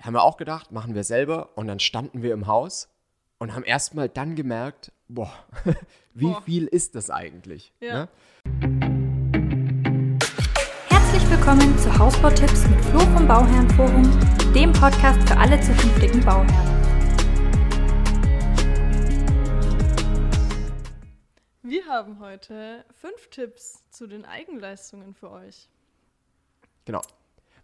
haben wir auch gedacht, machen wir selber. Und dann standen wir im Haus und haben erstmal dann gemerkt, boah, wie Boah. viel ist das eigentlich? Ja. Ne? Herzlich willkommen zu Hausbautipps mit Flo vom Bauherrenforum, dem Podcast für alle zukünftigen Bauherren. Wir haben heute fünf Tipps zu den Eigenleistungen für euch. Genau.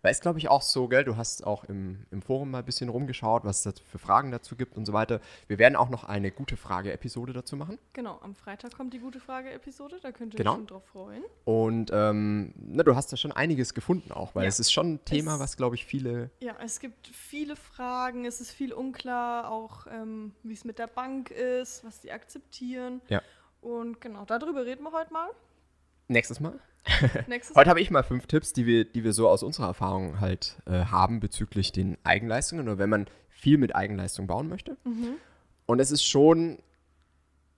Weil es, glaube ich, auch so, gell, du hast auch im, im Forum mal ein bisschen rumgeschaut, was es für Fragen dazu gibt und so weiter. Wir werden auch noch eine gute Frage-Episode dazu machen. Genau, am Freitag kommt die gute Frage-Episode, da könnt ihr Genau. euch schon drauf freuen. Und ähm, na, du hast da schon einiges gefunden auch, weil Ja. es ist schon ein Thema, Es- was, glaube ich, viele. Ja, es gibt viele Fragen, es ist viel unklar, auch ähm, wie es mit der Bank ist, was die akzeptieren. Ja. Und genau, darüber reden wir heute mal. Nächstes Mal. Heute habe ich mal fünf Tipps, die wir, die wir so aus unserer Erfahrung halt äh, haben bezüglich den Eigenleistungen oder wenn man viel mit Eigenleistung bauen möchte. Mhm. Und es ist schon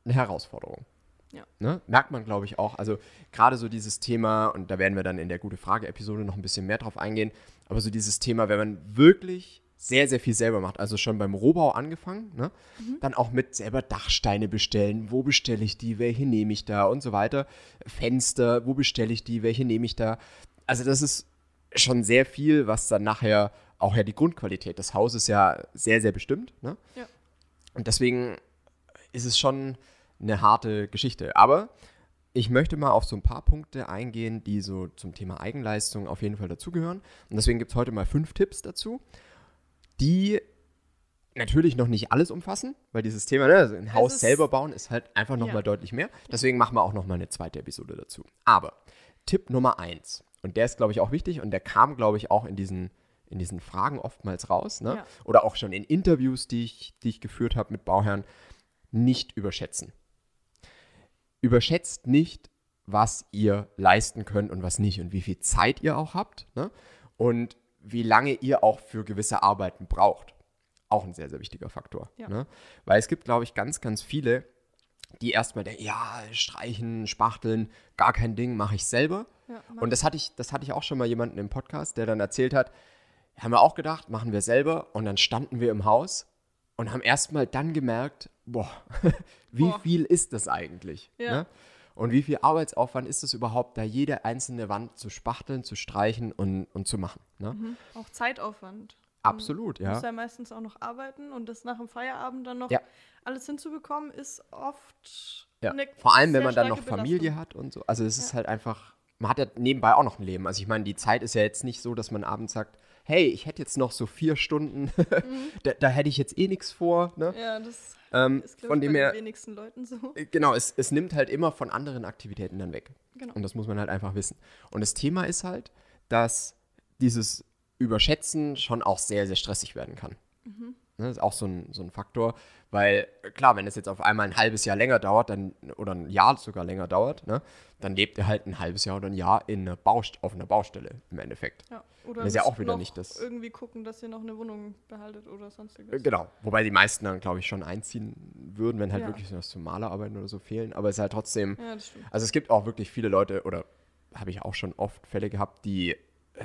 eine Herausforderung. Ja. Ne? Merkt man, glaube ich, auch. Also gerade so dieses Thema, und da werden wir dann in der gute Frage-Episode noch ein bisschen mehr drauf eingehen, aber so dieses Thema, wenn man wirklich sehr, sehr viel selber macht, also schon beim Rohbau angefangen, ne? dann auch mit selber Dachsteine bestellen, wo bestelle ich die, welche nehme ich da und so weiter, Fenster, wo bestelle ich die, welche nehme ich da. Also das ist schon sehr viel, was dann nachher auch ja die Grundqualität des Hauses ja sehr, sehr bestimmt. Ne? Ja. Und deswegen ist es schon eine harte Geschichte. Aber ich möchte mal auf so ein paar Punkte eingehen, die so zum Thema Eigenleistung auf jeden Fall dazugehören. Und deswegen gibt es heute mal fünf Tipps dazu, die natürlich noch nicht alles umfassen, weil dieses Thema, ne, also ein Haus selber bauen, ist halt einfach nochmal Ja. deutlich mehr. Deswegen machen wir auch nochmal eine zweite Episode dazu. Aber Tipp Nummer eins, und der ist, glaube ich, auch wichtig und der kam, glaube ich, auch in diesen, in diesen Fragen oftmals raus, ne? Ja. oder auch schon in Interviews, die ich, die ich geführt habe mit Bauherren, nicht überschätzen. Überschätzt nicht, was ihr leisten könnt und was nicht und wie viel Zeit ihr auch habt ne? und wie lange ihr auch für gewisse Arbeiten braucht. Auch ein sehr, sehr wichtiger Faktor. Ja. Ne? Weil es gibt, glaube ich, ganz, ganz viele, die erstmal denken, ja, streichen, spachteln, gar kein Ding, mache ich selber. Ja, Und das hatte ich, das hatte ich auch schon mal jemanden im Podcast, der dann erzählt hat, haben wir auch gedacht, machen wir selber. Und dann standen wir im Haus und haben erstmal dann gemerkt, boah, wie Boah. viel ist das eigentlich? Ja. Ne? Und wie viel Arbeitsaufwand ist es überhaupt, da jede einzelne Wand zu spachteln, zu streichen und, und zu machen? Ne? Mhm. Auch Zeitaufwand. Absolut, Du ja. musst ja meistens auch noch arbeiten und das nach dem Feierabend dann noch Ja. alles hinzubekommen, ist oft Ja. Vor allem, wenn man dann noch Familie Belastung. hat und so. Also es ist halt einfach, man hat ja nebenbei auch noch ein Leben. Also ich meine, die Zeit ist ja jetzt nicht so, dass man abends sagt, hey, ich hätte jetzt noch so vier Stunden, da, da hätte ich jetzt eh nichts vor. Ne? Ja, das Ähm, ist, von dem bei her, den wenigsten Leuten so. äh, genau, es, es nimmt halt immer von anderen Aktivitäten dann weg. Genau. Und das muss man halt einfach wissen. Und das Thema ist halt, dass dieses Überschätzen schon auch sehr, sehr stressig werden kann. Mhm. Ne, das ist auch so ein, so ein Faktor, weil äh, klar, wenn es jetzt auf einmal ein halbes Jahr länger dauert, dann, oder ein Jahr sogar länger dauert, ne, dann lebt er halt ein halbes Jahr oder ein Jahr in einer Baust auf einer Baustelle im Endeffekt. Ja. Oder Das ist ja auch wieder noch nicht das- irgendwie gucken, dass ihr noch eine Wohnung behaltet oder Äh, sonstiges. Genau, wobei die meisten dann, glaube ich, schon einziehen würden, wenn halt Ja. wirklich was zum Malerarbeiten oder so fehlen. Aber es ist halt trotzdem, Ja. Also es gibt auch wirklich viele Leute, oder habe ich auch schon oft Fälle gehabt, die äh,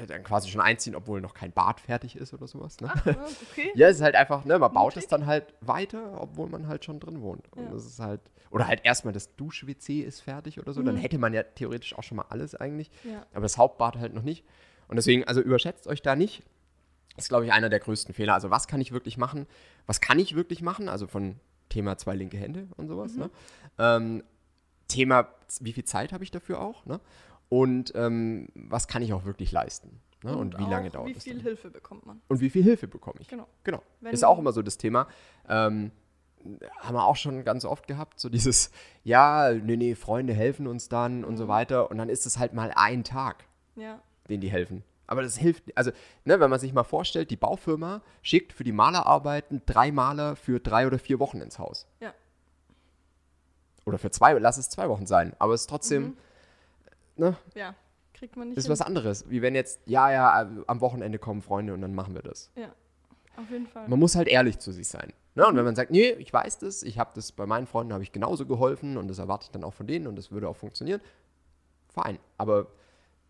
dann quasi schon einziehen, obwohl noch kein Bad fertig ist oder sowas. Ne? Ach, ja, okay. Ja, es ist halt einfach, ne, man baut Mutig. es dann halt weiter, obwohl man halt schon drin wohnt. Und Ja. das ist halt, oder halt erstmal das Dusch-WC ist fertig oder so, dann Mhm. hätte man ja theoretisch auch schon mal alles eigentlich, Ja. aber das Hauptbad halt noch nicht. Und deswegen, also überschätzt euch da nicht. Ist, glaube ich, einer der größten Fehler. Also was kann ich wirklich machen? Was kann ich wirklich machen? Also von Thema zwei linke Hände und sowas. Ne? Ähm, Thema, wie viel Zeit habe ich dafür auch? Ne? Und ähm, was kann ich auch wirklich leisten? Ne? Und, wie lange dauert Wie das viel dann? Hilfe bekommt man? Und wie viel Hilfe bekomme ich? Genau. Genau. Wenn- ist auch immer so das Thema. Ähm, haben wir auch schon ganz oft gehabt, so dieses, ja, nee, nee, Freunde helfen uns dann und so weiter. Und dann ist es halt mal ein Tag, Ja. den die helfen. Aber das hilft, also, ne, wenn man sich mal vorstellt, die Baufirma schickt für die Malerarbeiten drei Maler für drei oder vier Wochen ins Haus. Ja. Oder für zwei, lass es zwei Wochen sein. Aber es ist trotzdem, Mhm. Ne, Ja. Kriegt man nicht ist hin. was anderes. Wie wenn jetzt, ja, ja, am Wochenende kommen Freunde und dann machen wir das. Ja. Auf jeden Fall. Man muss halt ehrlich zu sich sein. Ne? Und wenn man sagt, nee, ich weiß das, ich habe das bei meinen Freunden habe ich genauso geholfen und das erwarte ich dann auch von denen und das würde auch funktionieren, fein. Aber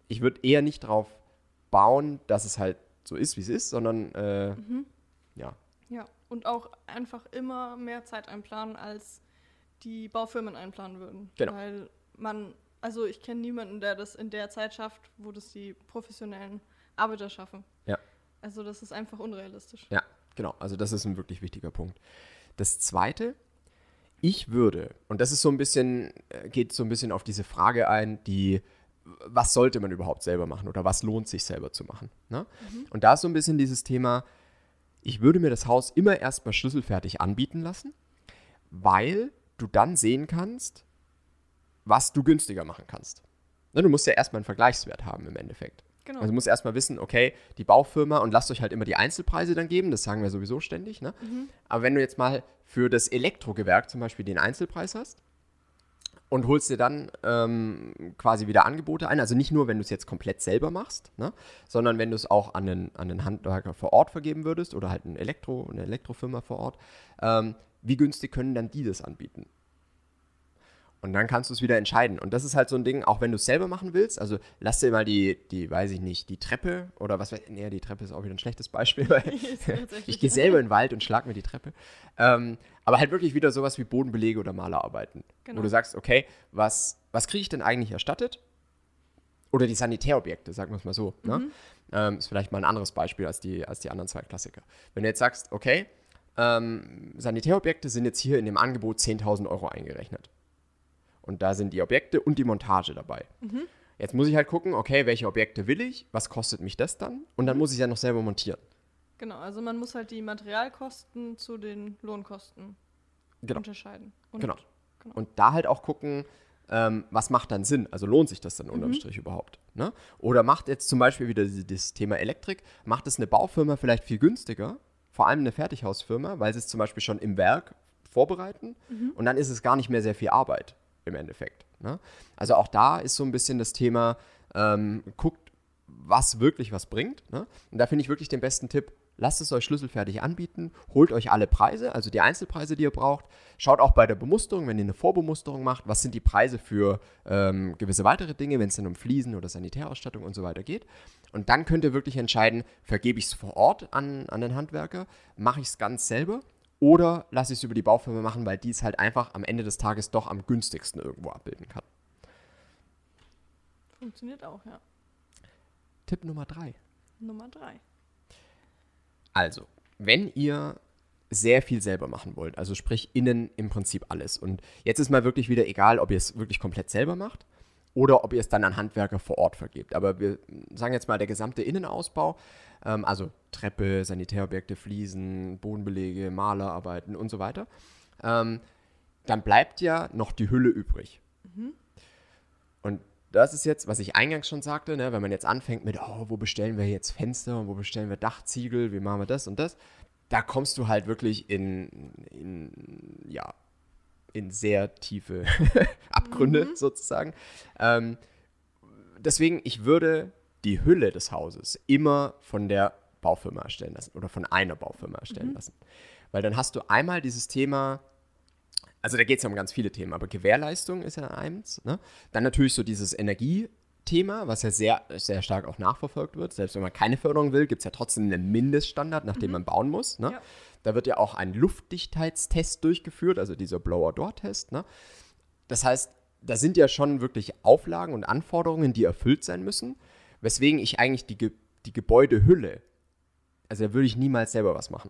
ich würde eher nicht darauf bauen, dass es halt so ist, wie es ist, sondern äh, Mhm. ja, Ja, und auch einfach immer mehr Zeit einplanen, als die Baufirmen einplanen würden. Genau. Weil man, also ich kenne niemanden, der das in der Zeit schafft, wo das die professionellen Arbeiter schaffen. Ja. Also das ist einfach unrealistisch. Ja, genau. Also das ist ein wirklich wichtiger Punkt. Das Zweite, ich würde, und das ist so ein bisschen, äh, geht so ein bisschen auf diese Frage ein, die, was sollte man überhaupt selber machen oder was lohnt sich selber zu machen? Ne? Und da ist so ein bisschen dieses Thema, ich würde mir das Haus immer erstmal schlüsselfertig anbieten lassen, weil du dann sehen kannst, was du günstiger machen kannst. Ne, du musst ja erstmal einen Vergleichswert haben im Endeffekt. Genau. Also du musst erstmal wissen, okay, die Baufirma und lasst euch halt immer die Einzelpreise dann geben, das sagen wir sowieso ständig. Ne? Aber wenn du jetzt mal für das Elektrogewerk zum Beispiel den Einzelpreis hast und holst dir dann ähm, quasi wieder Angebote ein, also nicht nur, wenn du es jetzt komplett selber machst, ne? sondern wenn du es auch an einen, an einen Handwerker vor Ort vergeben würdest oder halt ein Elektro, eine Elektrofirma vor Ort, ähm, wie günstig können dann die das anbieten? Und dann kannst du es wieder entscheiden. Und das ist halt so ein Ding, auch wenn du es selber machen willst, also lass dir mal die, die, weiß ich nicht, die Treppe oder was weiß ich, nee, die Treppe ist auch wieder ein schlechtes Beispiel, weil ich gehe selber in den Wald und schlag mir die Treppe. Ähm, aber halt wirklich wieder sowas wie Bodenbelege oder Malerarbeiten. Wo Genau. du sagst, okay, was, was kriege ich denn eigentlich erstattet? Oder die Sanitärobjekte, sagen wir es mal so. Ne? Ähm, ist vielleicht mal ein anderes Beispiel als die, als die anderen zwei Klassiker. Wenn du jetzt sagst, okay, ähm, Sanitärobjekte sind jetzt hier in dem Angebot 10.000 Euro eingerechnet. Und da sind die Objekte und die Montage dabei. Jetzt muss ich halt gucken, okay, welche Objekte will ich, was kostet mich das dann? Und dann muss ich ja noch selber montieren. Genau, also man muss halt die Materialkosten zu den Lohnkosten Genau. unterscheiden. Und Genau. genau. Und da halt auch gucken, ähm, was macht dann Sinn? Also lohnt sich das dann Mhm. unterm Strich überhaupt? Ne? Oder macht jetzt zum Beispiel wieder das Thema Elektrik, macht es eine Baufirma vielleicht viel günstiger, vor allem eine Fertighausfirma, weil sie es zum Beispiel schon im Werk vorbereiten Mhm. und dann ist es gar nicht mehr sehr viel Arbeit im Endeffekt. Ne? Also auch da ist so ein bisschen das Thema, ähm, guckt, was wirklich was bringt. Ne? Und da finde ich wirklich den besten Tipp, lasst es euch schlüsselfertig anbieten, holt euch alle Preise, also die Einzelpreise, die ihr braucht. Schaut auch bei der Bemusterung, wenn ihr eine Vorbemusterung macht, was sind die Preise für ähm, gewisse weitere Dinge, wenn es dann um Fliesen oder Sanitärausstattung und so weiter geht. Und dann könnt ihr wirklich entscheiden, vergebe ich es vor Ort an, an den Handwerker, mache ich es ganz selber oder lasse ich es über die Baufirma machen, weil die es halt einfach am Ende des Tages doch am günstigsten irgendwo abbilden kann. Funktioniert auch, ja. Tipp Nummer drei. Nummer drei. Also, wenn ihr sehr viel selber machen wollt, also sprich innen im Prinzip alles. Und jetzt ist mal wirklich wieder egal, ob ihr es wirklich komplett selber macht oder ob ihr es dann an Handwerker vor Ort vergebt. Aber wir sagen jetzt mal, der gesamte Innenausbau, ähm, also Treppe, Sanitärobjekte, Fliesen, Bodenbelege, Malerarbeiten und so weiter, ähm, dann bleibt ja noch die Hülle übrig. Und das ist jetzt, was ich eingangs schon sagte, ne, wenn man jetzt anfängt mit, oh, wo bestellen wir jetzt Fenster und wo bestellen wir Dachziegel, wie machen wir das und das, da kommst du halt wirklich in, in ja, in sehr tiefe Abgründe sozusagen. Ähm, deswegen, ich würde die Hülle des Hauses immer von der Baufirma erstellen lassen oder von einer Baufirma erstellen lassen. Weil dann hast du einmal dieses Thema, also da geht es ja um ganz viele Themen, aber Gewährleistung ist ja eins. Ne? Dann natürlich so dieses Energiethema, was ja sehr, sehr stark auch nachverfolgt wird. Selbst wenn man keine Förderung will, gibt es ja trotzdem einen Mindeststandard, nach dem man bauen muss. Ne? Ja. Da wird ja auch ein Luftdichtheitstest durchgeführt, also dieser Blower-Door-Test. Ne? Das heißt, da sind ja schon wirklich Auflagen und Anforderungen, die erfüllt sein müssen, weswegen ich eigentlich die, Ge die Gebäudehülle, also da würde ich niemals selber was machen.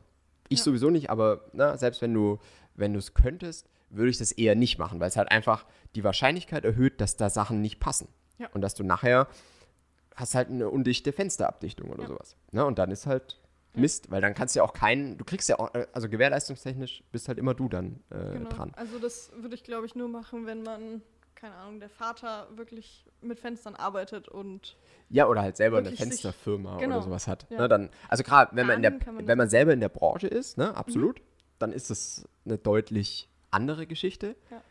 Ich Ja. sowieso nicht, aber na, selbst wenn du wenn du es könntest, würde ich das eher nicht machen, weil es halt einfach die Wahrscheinlichkeit erhöht, dass da Sachen nicht passen. Ja. Und dass du nachher hast halt eine undichte Fensterabdichtung oder Ja. sowas. Ne? Und dann ist halt Mist, weil dann kannst du ja auch keinen, du kriegst ja auch, äh, also gewährleistungstechnisch bist halt immer du dann äh, Genau. dran. Also das würde ich, glaube ich, nur machen, wenn man, keine Ahnung, der Vater wirklich mit Fenstern arbeitet und Ja, oder halt selber eine Fensterfirma genau, oder sowas hat. ja. Ne, dann, also gerade, wenn man, in der, man wenn man selber in der Branche ist, ne, absolut, dann ist das eine deutlich andere Geschichte. Ja.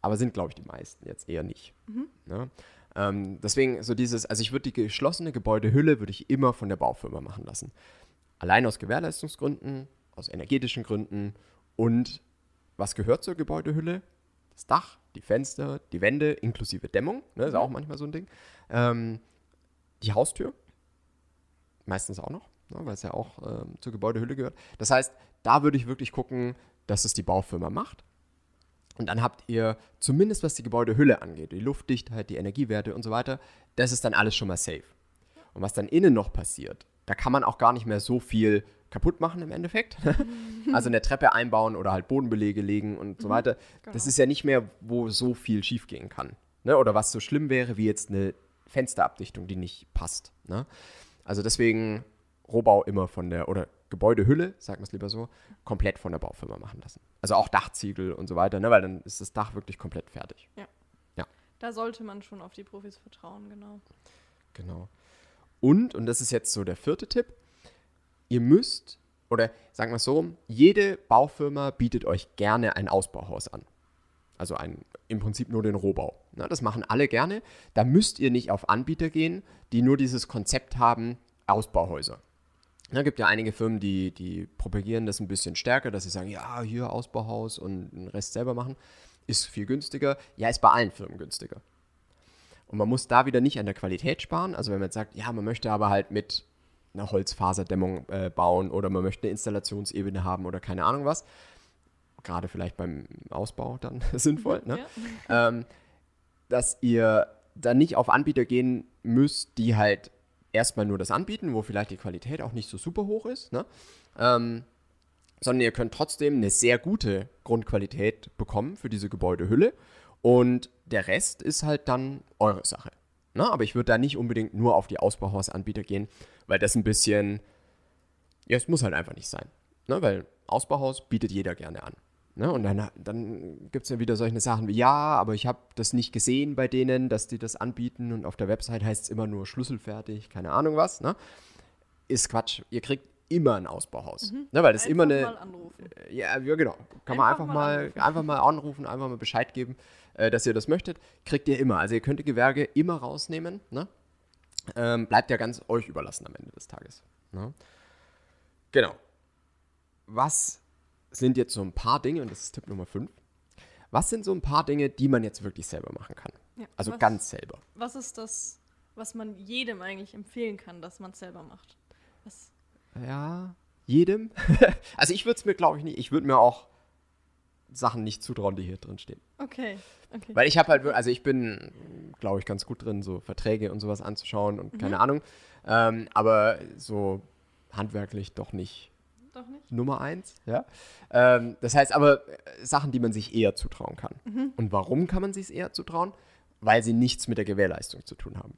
Aber sind, glaube ich, die meisten jetzt eher nicht. Mhm. Ne? Ähm, deswegen so dieses, also ich würde die geschlossene Gebäudehülle würde ich immer von der Baufirma machen lassen. Allein aus Gewährleistungsgründen, aus energetischen Gründen und was gehört zur Gebäudehülle? Das Dach, die Fenster, die Wände inklusive Dämmung, ne, ist Mhm. auch manchmal so ein Ding. Ähm, die Haustür, meistens auch noch. ne, weil es ja auch ähm, zur Gebäudehülle gehört. Das heißt, da würde ich wirklich gucken, dass es die Baufirma macht. Und dann habt ihr zumindest, was die Gebäudehülle angeht, die Luftdichtheit, die Energiewerte und so weiter, das ist dann alles schon mal safe. Und was dann innen noch passiert, da kann man auch gar nicht mehr so viel kaputt machen im Endeffekt. also eine Treppe einbauen oder halt Bodenbelege legen und so weiter. Das genau. ist ja nicht mehr, wo so viel schiefgehen kann. Ne? Oder was so schlimm wäre, wie jetzt eine Fensterabdichtung, die nicht passt. Ne? Also deswegen Rohbau immer von der, oder Gebäudehülle, sagen wir es lieber so, komplett von der Baufirma machen lassen. Also auch Dachziegel und so weiter, ne? weil dann ist das Dach wirklich komplett fertig. Da sollte man schon auf die Profis vertrauen, genau. Genau. Und, und das ist jetzt so der vierte Tipp, ihr müsst, oder sagen wir es so, jede Baufirma bietet euch gerne ein Ausbauhaus an. Also ein, im Prinzip nur den Rohbau. Na, das machen alle gerne. Da müsst ihr nicht auf Anbieter gehen, die nur dieses Konzept haben, Ausbauhäuser. Da gibt ja einige Firmen, die, die propagieren das ein bisschen stärker, dass sie sagen, ja, hier Ausbauhaus und den Rest selber machen. Ist viel günstiger. Ja, ist bei allen Firmen günstiger. Und man muss da wieder nicht an der Qualität sparen. Also wenn man jetzt sagt, ja, man möchte aber halt mit einer Holzfaserdämmung äh, bauen oder man möchte eine Installationsebene haben oder keine Ahnung was. Gerade vielleicht beim Ausbau dann sinnvoll, ne? Ja. ähm, dass ihr dann nicht auf Anbieter gehen müsst, die halt erstmal nur das anbieten, wo vielleicht die Qualität auch nicht so super hoch ist, ne? ähm, sondern ihr könnt trotzdem eine sehr gute Grundqualität bekommen für diese Gebäudehülle und der Rest ist halt dann eure Sache. Ne? Aber ich würde da nicht unbedingt nur auf die Ausbauhausanbieter gehen, weil das ein bisschen, ja, es muss halt einfach nicht sein. Ne? Weil Ausbauhaus bietet jeder gerne an. Ne? Und dann, dann gibt es ja wieder solche Sachen wie, ja, aber ich habe das nicht gesehen bei denen, dass die das anbieten und auf der Website heißt es immer nur schlüsselfertig, keine Ahnung was. Ne? Ist Quatsch. Ihr kriegt immer ein Ausbauhaus. Ne? Weil das immer Einfach eine, Mal anrufen. ja, ja, genau. Kann man Einfach einfach mal mal, anrufen. einfach mal anrufen, einfach mal Bescheid geben, äh, dass ihr das möchtet. Kriegt ihr immer. Also ihr könnt die Gewerke immer rausnehmen. Ne? Ähm, bleibt ja ganz euch überlassen am Ende des Tages. Ne? Genau. Was sind jetzt so ein paar Dinge, und das ist Tipp Nummer 5, was sind so ein paar Dinge, die man jetzt wirklich selber machen kann? Ja. Also was, ganz selber. Was ist das, was man jedem eigentlich empfehlen kann, dass man es selber macht? Ja, jedem. also ich würde es mir, glaube ich, nicht, ich würde mir auch Sachen nicht zutrauen, die hier drin stehen. okay, okay. Weil ich habe halt, also ich bin, glaube ich, ganz gut drin, so Verträge und sowas anzuschauen und keine Ahnung. Ähm, aber so handwerklich doch nicht Doch nicht? Nummer eins. Ja? Ähm, das heißt aber äh, Sachen, die man sich eher zutrauen kann. Und warum kann man sich es eher zutrauen? Weil sie nichts mit der Gewährleistung zu tun haben.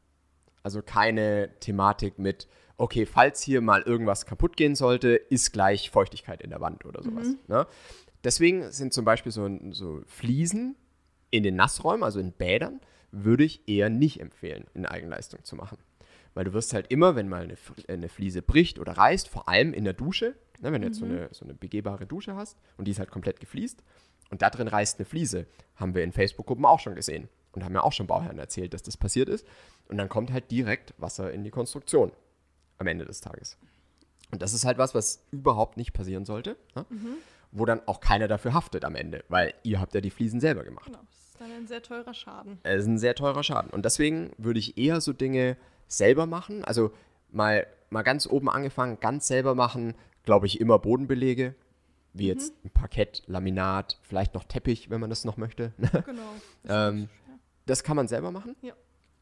Also keine Thematik mit, okay, falls hier mal irgendwas kaputt gehen sollte, ist gleich Feuchtigkeit in der Wand oder sowas. Ne? Deswegen sind zum Beispiel so, so Fliesen in den Nassräumen, also in Bädern, würde ich eher nicht empfehlen, in Eigenleistung zu machen. Weil du wirst halt immer, wenn mal eine, äh, eine Fliese bricht oder reißt, vor allem in der Dusche, ne, wenn du jetzt so eine, so eine begehbare Dusche hast und die ist halt komplett gefliest und da drin reißt eine Fliese, haben wir in Facebook-Gruppen auch schon gesehen und haben ja auch schon Bauherren erzählt, dass das passiert ist. Und dann kommt halt direkt Wasser in die Konstruktion am Ende des Tages. Und das ist halt was, was überhaupt nicht passieren sollte, ne? wo dann auch keiner dafür haftet am Ende, weil ihr habt ja die Fliesen selber gemacht. Genau, das ist dann ein sehr teurer Schaden. Es ist ein sehr teurer Schaden. Und deswegen würde ich eher so Dinge selber machen. Also mal, mal ganz oben angefangen, ganz selber machen, glaube ich, immer Bodenbelege. Wie jetzt ein Parkett, Laminat, vielleicht noch Teppich, wenn man das noch möchte. Genau. Ähm, Das kann man selber machen. Ja.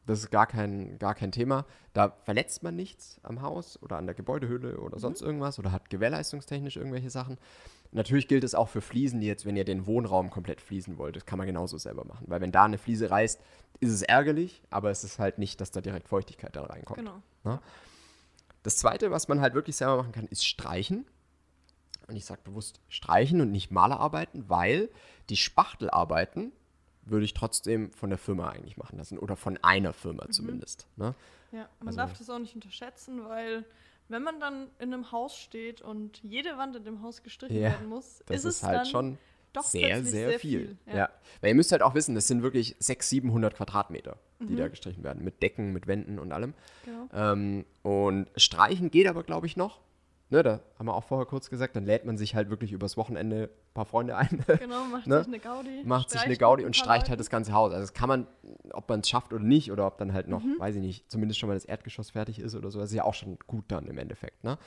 Das ist gar kein, gar kein Thema. Da verletzt man nichts am Haus oder an der Gebäudehülle oder sonst irgendwas oder hat gewährleistungstechnisch irgendwelche Sachen. Natürlich gilt es auch für Fliesen, die jetzt, wenn ihr den Wohnraum komplett fließen wollt, das kann man genauso selber machen. Weil wenn da eine Fliese reißt, ist es ärgerlich, aber es ist halt nicht, dass da direkt Feuchtigkeit da reinkommt. Genau. Das zweite, was man halt wirklich selber machen kann, ist streichen. Und ich sage bewusst streichen und nicht Malerarbeiten, weil die Spachtelarbeiten würde ich trotzdem von der Firma eigentlich machen lassen oder von einer Firma Mhm. zumindest. Ne? Ja, man Also- darf das auch nicht unterschätzen, weil wenn man dann in einem Haus steht und jede Wand in dem Haus gestrichen Ja, werden muss, Das ist, es halt dann schon doch sehr, plötzlich sehr, viel. Ja. Ja. Weil ihr müsst halt auch wissen, das sind wirklich 600, 700 Quadratmeter, die Mhm. da gestrichen werden. Mit Decken, mit Wänden und allem. Genau. Ähm, und streichen geht aber, glaube ich, noch. Ne, da haben wir auch vorher kurz gesagt, dann lädt man sich halt wirklich übers Wochenende ein paar Freunde ein, Genau, macht Ne? sich eine Gaudi. macht sich eine Gaudi und streicht halt Leuten. das ganze Haus. Also das kann man, ob man es schafft oder nicht, oder ob dann halt noch, Mhm. weiß ich nicht, zumindest schon mal das Erdgeschoss fertig ist oder so, das ist ja auch schon gut dann im Endeffekt, ne?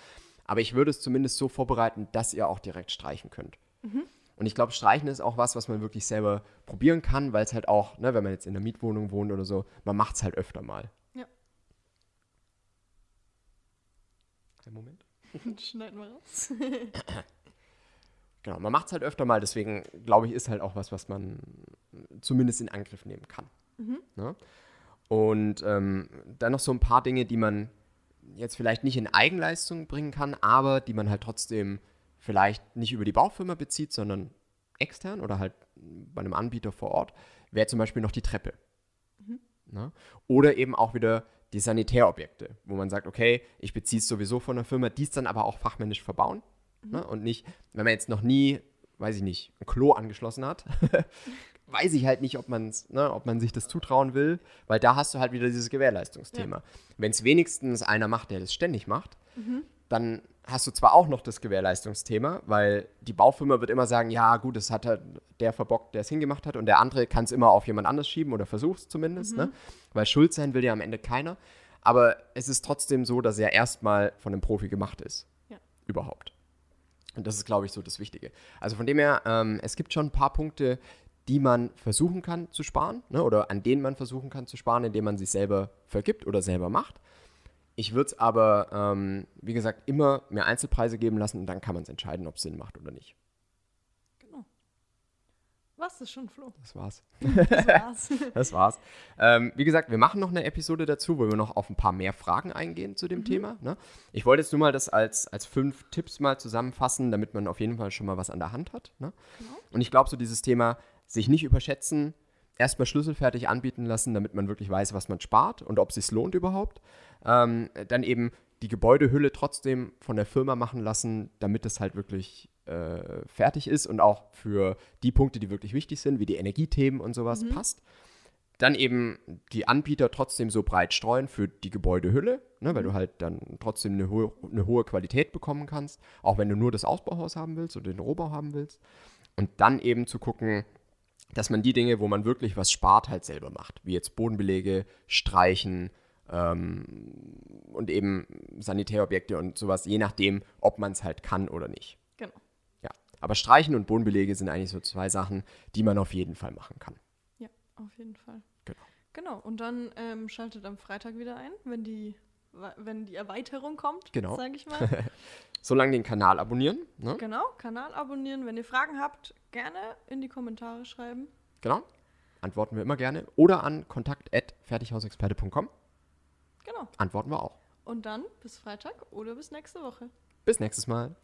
Aber ich würde es zumindest so vorbereiten, dass ihr auch direkt streichen könnt. Mhm. Und ich glaube, Streichen ist auch was, was man wirklich selber probieren kann, weil es halt auch, ne, wenn man jetzt in einer Mietwohnung wohnt oder so, man macht es halt öfter mal. Ja. Einen Moment. Schneiden wir raus. Genau, man macht es halt öfter mal, deswegen glaube ich, ist halt auch was, was man zumindest in Angriff nehmen kann. Ne? Und ähm, dann noch so ein paar Dinge, die man jetzt vielleicht nicht in Eigenleistung bringen kann, aber die man halt trotzdem vielleicht nicht über die Baufirma bezieht, sondern extern oder halt bei einem Anbieter vor Ort, wäre zum Beispiel noch die Treppe. Ne? Oder eben auch wieder die Sanitärobjekte, wo man sagt, okay, ich beziehe es sowieso von der Firma, die es dann aber auch fachmännisch verbauen. Ne? Und nicht, wenn man jetzt noch nie, weiß ich nicht, ein Klo angeschlossen hat, weiß ich halt nicht, ob, man's, ne, ob man sich das zutrauen will, weil da hast du halt wieder dieses Gewährleistungsthema. Wenn es wenigstens einer macht, der das ständig macht, dann hast du zwar auch noch das Gewährleistungsthema, weil die Baufirma wird immer sagen, ja gut, das hat halt der verbockt, der es hingemacht hat und der andere kann es immer auf jemand anders schieben oder versucht es zumindest, ne? weil schuld sein will ja am Ende keiner. Aber es ist trotzdem so, dass er erstmal von einem Profi gemacht ist. Ja. Überhaupt. Und das ist, glaube ich, so das Wichtige. Also von dem her, ähm, es gibt schon ein paar Punkte, die man versuchen kann zu sparen, ne? oder an denen man versuchen kann zu sparen, indem man sich selber vergibt oder selber macht. Ich würde es aber, ähm, wie gesagt, immer mehr Einzelpreise geben lassen und dann kann man es entscheiden, ob es Sinn macht oder nicht. genau. Was ist schon, Flo? Das war's. Das war's. Das war's. Ähm, wie gesagt, wir machen noch eine Episode dazu, wo wir noch auf ein paar mehr Fragen eingehen zu dem Thema. Ne? Ich wollte jetzt nur mal das als, als fünf Tipps mal zusammenfassen, damit man auf jeden Fall schon mal was an der Hand hat. Ne? Und ich glaube, so dieses Thema, sich nicht überschätzen, erstmal schlüsselfertig anbieten lassen, damit man wirklich weiß, was man spart und ob es sich lohnt überhaupt. Ähm, dann eben die Gebäudehülle trotzdem von der Firma machen lassen, damit es halt wirklich äh, fertig ist und auch für die Punkte, die wirklich wichtig sind, wie die Energiethemen und sowas, passt. Dann eben die Anbieter trotzdem so breit streuen für die Gebäudehülle, ne, weil du halt dann trotzdem eine hohe, eine hohe Qualität bekommen kannst, auch wenn du nur das Ausbauhaus haben willst oder den Rohbau haben willst. Und dann eben zu gucken, dass man die Dinge, wo man wirklich was spart, halt selber macht. Wie jetzt Bodenbelege, Streichen ähm, und eben Sanitärobjekte und sowas, je nachdem, ob man es halt kann oder nicht. genau. Ja. Aber Streichen und Bodenbelege sind eigentlich so zwei Sachen, die man auf jeden Fall machen kann. Ja, auf jeden Fall. Genau. Genau. Und dann ähm, schaltet am Freitag wieder ein, wenn die, wenn die Erweiterung kommt, Genau. sage ich mal. Solange den Kanal abonnieren. Ne? genau. Kanal abonnieren. Wenn ihr Fragen habt, gerne in die Kommentare schreiben. Genau. Antworten wir immer gerne. Oder an kontakt.fertighausexperte.com. Genau. Antworten wir auch. Und dann bis Freitag oder bis nächste Woche. Bis nächstes Mal.